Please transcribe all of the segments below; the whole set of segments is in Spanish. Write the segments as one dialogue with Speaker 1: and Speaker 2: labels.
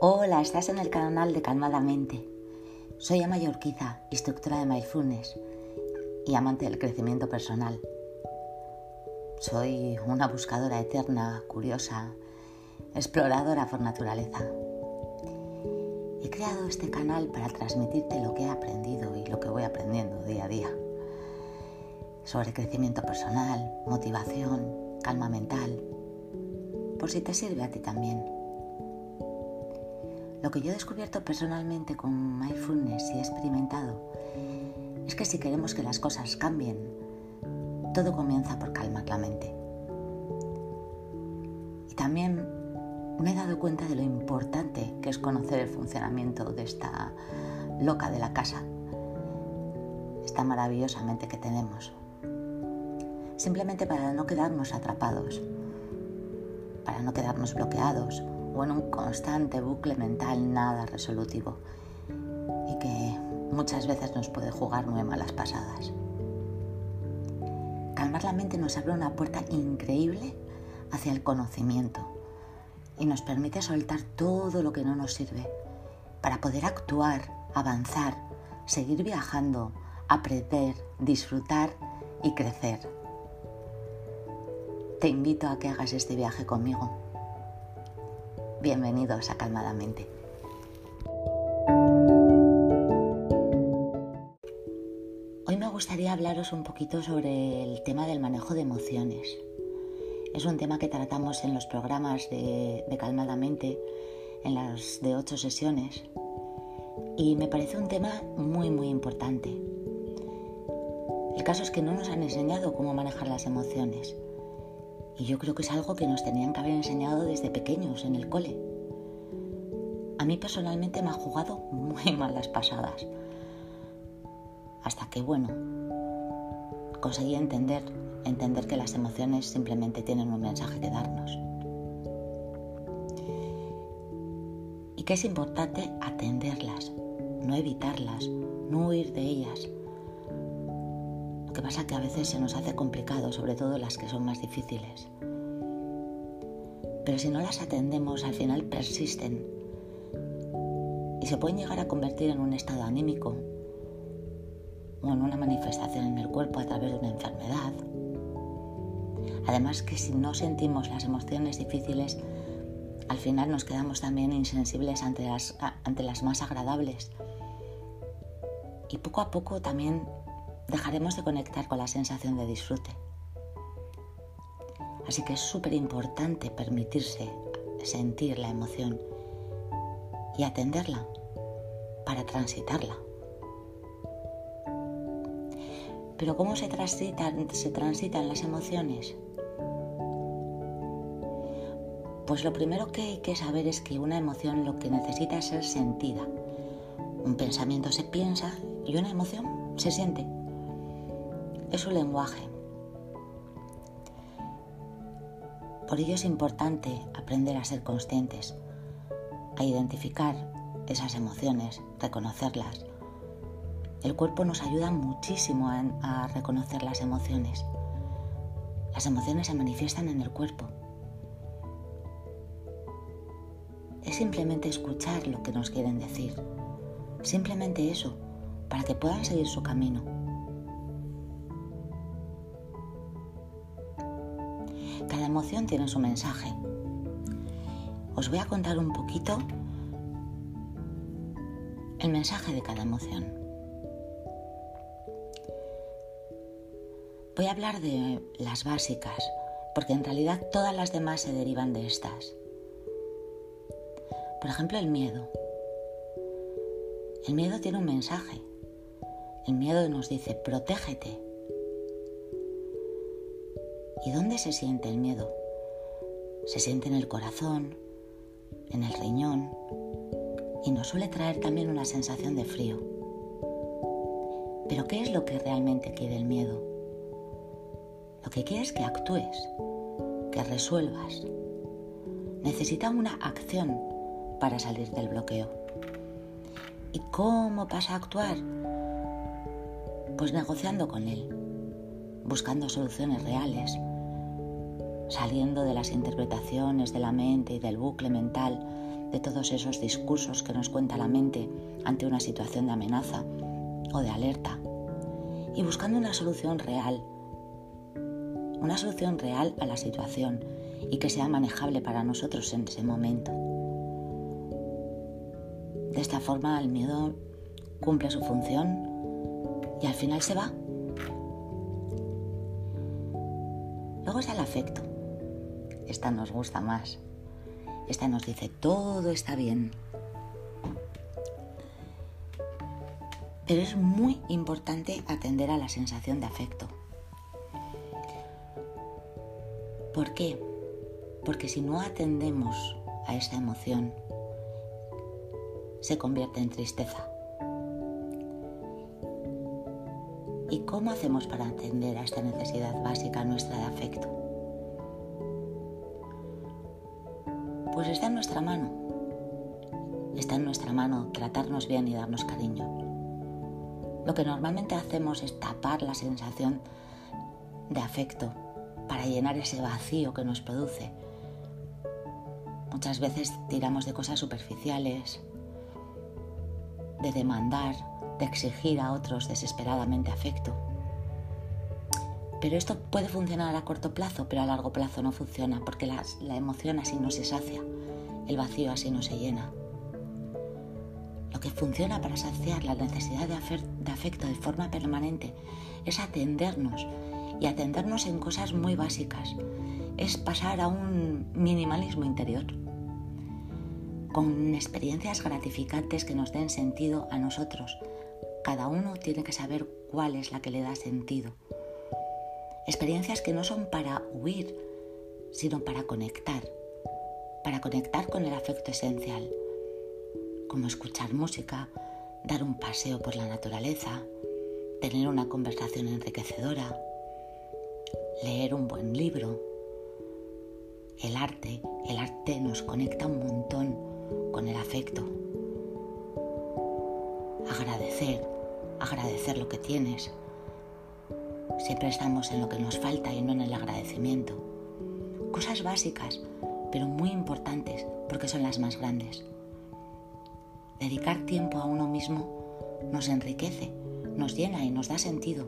Speaker 1: Hola, estás en el canal de Calmadamente. Soy Amaya Urquiza, instructora de Mindfulness y amante del crecimiento personal. Soy una buscadora eterna, curiosa, exploradora por naturaleza. He creado este canal para transmitirte lo que he aprendido y lo que voy aprendiendo día a día sobre crecimiento personal, motivación, calma mental, por si te sirve a ti también. Lo que yo he descubierto personalmente con mindfulness y he experimentado es que si queremos que las cosas cambien, todo comienza por calmar la mente. Y también me he dado cuenta de lo importante que es conocer el funcionamiento de esta loca de la casa, esta maravillosa mente que tenemos. Simplemente para no quedarnos atrapados, para no quedarnos bloqueados en un constante bucle mental nada resolutivo y que muchas veces nos puede jugar muy malas pasadas. Calmar la mente nos abre una puerta increíble hacia el conocimiento y nos permite soltar todo lo que no nos sirve para poder actuar, avanzar, seguir viajando, aprender, disfrutar y crecer. Te invito a que hagas este viaje conmigo Bienvenidos a Calmadamente. Hoy me gustaría hablaros un poquito sobre el tema del manejo de emociones. Es un tema que tratamos en los programas de, Calmadamente, en las de ocho sesiones, y me parece un tema muy, muy importante. El caso es que no nos han enseñado cómo manejar las emociones y yo creo que es algo que nos tenían que haber enseñado desde pequeños en el cole. A mí personalmente me ha jugado muy malas pasadas. Hasta que, bueno, conseguí entender, entender que las emociones simplemente tienen un mensaje que darnos. Y que es importante atenderlas, no evitarlas, no huir de ellas, que pasa que a veces se nos hace complicado, sobre todo las que son más difíciles. Pero si no las atendemos, al final persisten y se pueden llegar a convertir en un estado anímico o en una manifestación en el cuerpo a través de una enfermedad. Además que si no sentimos las emociones difíciles, al final nos quedamos también insensibles ante las, ante las más agradables. Y poco a poco también dejaremos de conectar con la sensación de disfrute. Así que es súper importante permitirse sentir la emoción y atenderla para transitarla. Pero ¿cómo se transitan, se transitan las emociones? Pues lo primero que hay que saber es que una emoción lo que necesita es ser sentida. Un pensamiento se piensa y una emoción se siente es su lenguaje. Por ello es importante aprender a ser conscientes, a identificar esas emociones, reconocerlas. El cuerpo nos ayuda muchísimo a, reconocer las emociones. Las emociones se manifiestan en el cuerpo. Es simplemente escuchar lo que nos quieren decir. Simplemente eso, para que puedan seguir su camino. Cada emoción tiene su mensaje. Os voy a contar un poquito el mensaje de cada emoción. Voy a hablar de las básicas, porque en realidad todas las demás se derivan de estas. Por ejemplo, el miedo. El miedo tiene un mensaje. El miedo nos dice, protégete, ¿Y dónde se siente el miedo? Se siente en el corazón, en el riñón y nos suele traer también una sensación de frío. Pero ¿qué es lo que realmente quiere el miedo? Lo que quiere es que actúes, que resuelvas. Necesita una acción para salir del bloqueo. ¿Y cómo pasa a actuar? Pues negociando con él, buscando soluciones reales, saliendo de las interpretaciones de la mente y del bucle mental de todos esos discursos que nos cuenta la mente ante una situación de amenaza o de alerta y buscando una solución real, una solución real a la situación y que sea manejable para nosotros en ese momento. De esta forma el miedo cumple su función y al final se va. Luego está el afecto. Esta nos gusta más. Esta nos dice todo está bien. Pero es muy importante atender a la sensación de afecto. ¿Por qué? Porque si no atendemos a esa emoción, se convierte en tristeza. ¿Y cómo hacemos para atender a esta necesidad básica nuestra de afecto? Está en nuestra mano tratarnos bien y darnos cariño. Lo que normalmente hacemos es tapar la sensación de afecto para llenar ese vacío que nos produce. Muchas veces tiramos de cosas superficiales, de demandar, de exigir a otros desesperadamente afecto. Pero esto puede funcionar a corto plazo, pero a largo plazo no funciona porque la emoción así no se sacia, el vacío así no se llena. Lo que funciona para saciar la necesidad de afecto de forma permanente es atendernos y atendernos en cosas muy básicas. Es pasar a un minimalismo interior con experiencias gratificantes que nos den sentido a nosotros. Cada uno tiene que saber cuál es la que le da sentido. Experiencias que no son para huir, sino para conectar, para conectar con el afecto esencial como escuchar música, dar un paseo por la naturaleza, tener una conversación enriquecedora, leer un buen libro. El arte, el arte nos conecta un montón con el afecto. Agradecer, agradecer lo que tienes. Siempre estamos en lo que nos falta y no en el agradecimiento. Cosas básicas, pero muy importantes porque son las más grandes. Dedicar tiempo a uno mismo nos enriquece, nos llena y nos da sentido.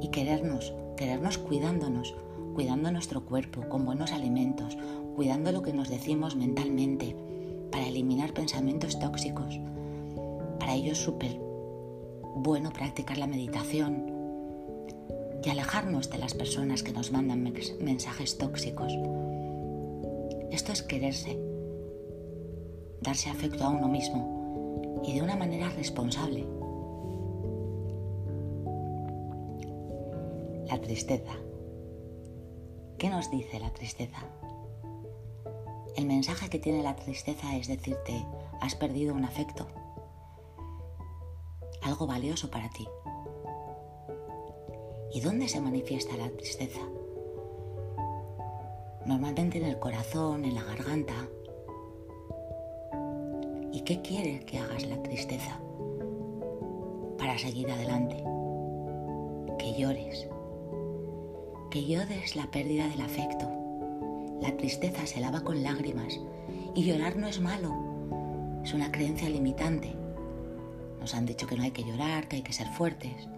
Speaker 1: Y querernos, querernos cuidándonos, cuidando nuestro cuerpo con buenos alimentos, cuidando lo que nos decimos mentalmente, para eliminar pensamientos tóxicos. Para ello es súper bueno practicar la meditación y alejarnos de las personas que nos mandan mensajes tóxicos. Esto es quererse, darse afecto a uno mismo y de una manera responsable. La tristeza. ¿Qué nos dice la tristeza? El mensaje que tiene la tristeza es decirte, has perdido un afecto, algo valioso para ti. ¿Y dónde se manifiesta la tristeza? Normalmente en el corazón, en la garganta, ¿Y qué quiere que hagas la tristeza? Para seguir adelante. Que llores. Que llores la pérdida del afecto. La tristeza se lava con lágrimas y llorar no es malo. Es una creencia limitante. Nos han dicho que no hay que llorar, que hay que ser fuertes.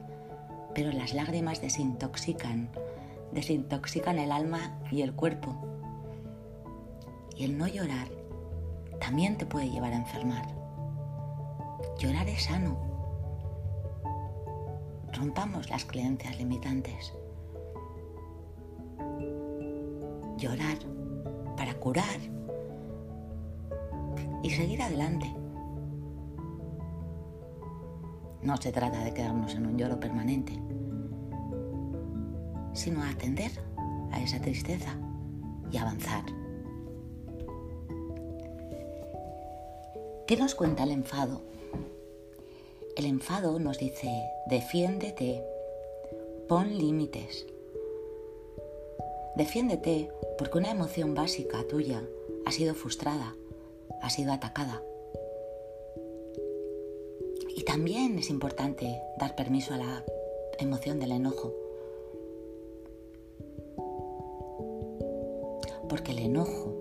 Speaker 1: Pero las lágrimas desintoxican, desintoxican el alma y el cuerpo. Y el no llorar también te puede llevar a enfermar. Llorar es sano. Rompamos las creencias limitantes. Llorar para curar y seguir adelante. No se trata de quedarnos en un lloro permanente, sino atender a esa tristeza y avanzar. ¿Qué nos cuenta el enfado? El enfado nos dice, defiéndete, pon límites. Defiéndete porque una emoción básica tuya ha sido frustrada, ha sido atacada. Y también es importante dar permiso a la emoción del enojo. Porque el enojo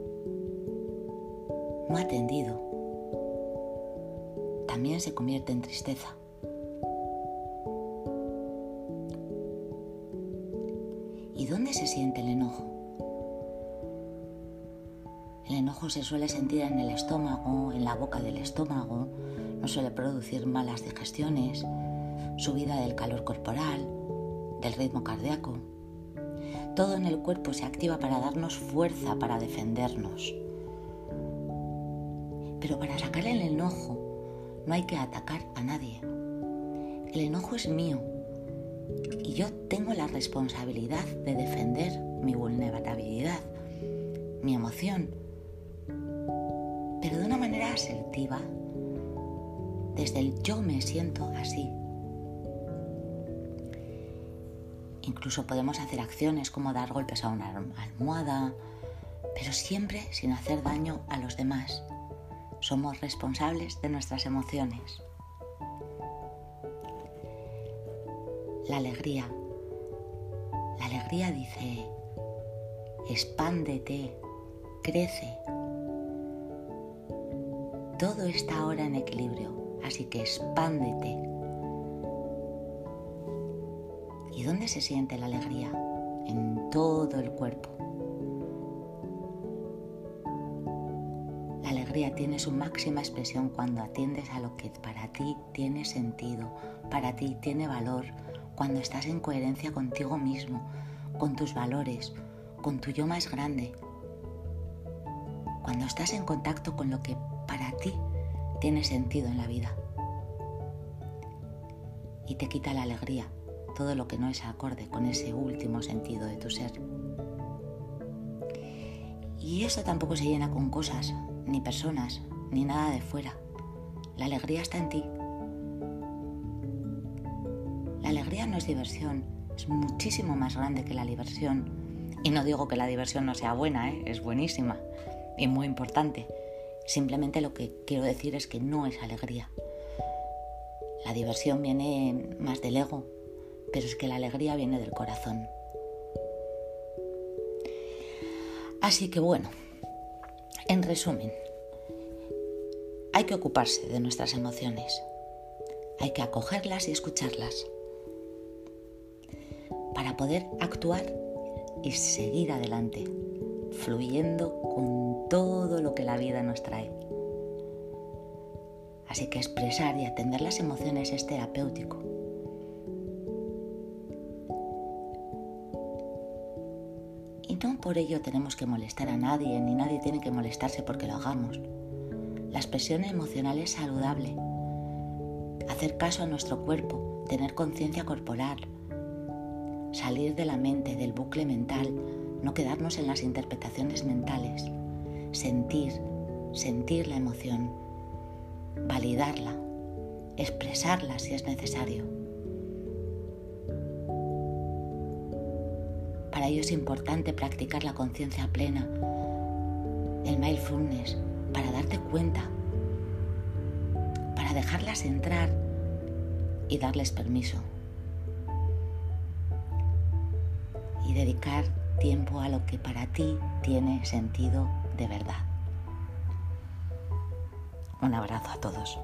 Speaker 1: no atendido, también se convierte en tristeza. ¿Y dónde se siente el enojo? El enojo se suele sentir en el estómago, en la boca del estómago, no suele producir malas digestiones, subida del calor corporal, del ritmo cardíaco. Todo en el cuerpo se activa para darnos fuerza para defendernos. Pero para sacar el enojo no hay que atacar a nadie. El enojo es mío y yo tengo la responsabilidad de defender mi vulnerabilidad, mi emoción, pero de una manera asertiva, desde el yo me siento así. Incluso podemos hacer acciones como dar golpes a una almohada, pero siempre sin hacer daño a los demás. Somos responsables de nuestras emociones. La alegría. La alegría dice, expándete, crece. Todo está ahora en equilibrio, así que expándete. Dónde se siente la alegría? En todo el cuerpo. tiene su máxima expresión cuando atiendes a lo que para ti tiene sentido, para ti tiene valor, cuando estás en coherencia contigo mismo, con tus valores, con tu yo más grande. Cuando estás en contacto con lo que para ti tiene sentido en la vida. Y te quita la alegría, todo lo que no es acorde con ese último sentido de tu ser. Y eso tampoco se llena con cosas, ni personas, ni nada de fuera. La alegría está en ti. La alegría no es diversión, es muchísimo más grande que la diversión. Y no digo que la diversión no sea buena, ¿eh? es buenísima y muy importante. Simplemente lo que quiero decir es que no es alegría. La diversión viene más del ego, pero es que la alegría viene del corazón. Así que bueno, en resumen, hay que ocuparse de nuestras emociones, hay que acogerlas y escucharlas para poder actuar y seguir adelante, fluyendo con todo lo que la vida nos trae. Así que expresar y atender las emociones es terapéutico. Por ello tenemos que molestar a nadie, ni nadie tiene que molestarse porque lo hagamos. La expresión emocional es saludable. Hacer caso a nuestro cuerpo, tener conciencia corporal, salir de la mente, del bucle mental, no quedarnos en las interpretaciones mentales, sentir, sentir la emoción, validarla, expresarla si es necesario. Para ello es importante practicar la conciencia plena, el mindfulness, para darte cuenta, para dejarlas entrar y darles permiso. Y dedicar tiempo a lo que para ti tiene sentido de verdad. Un abrazo a todos.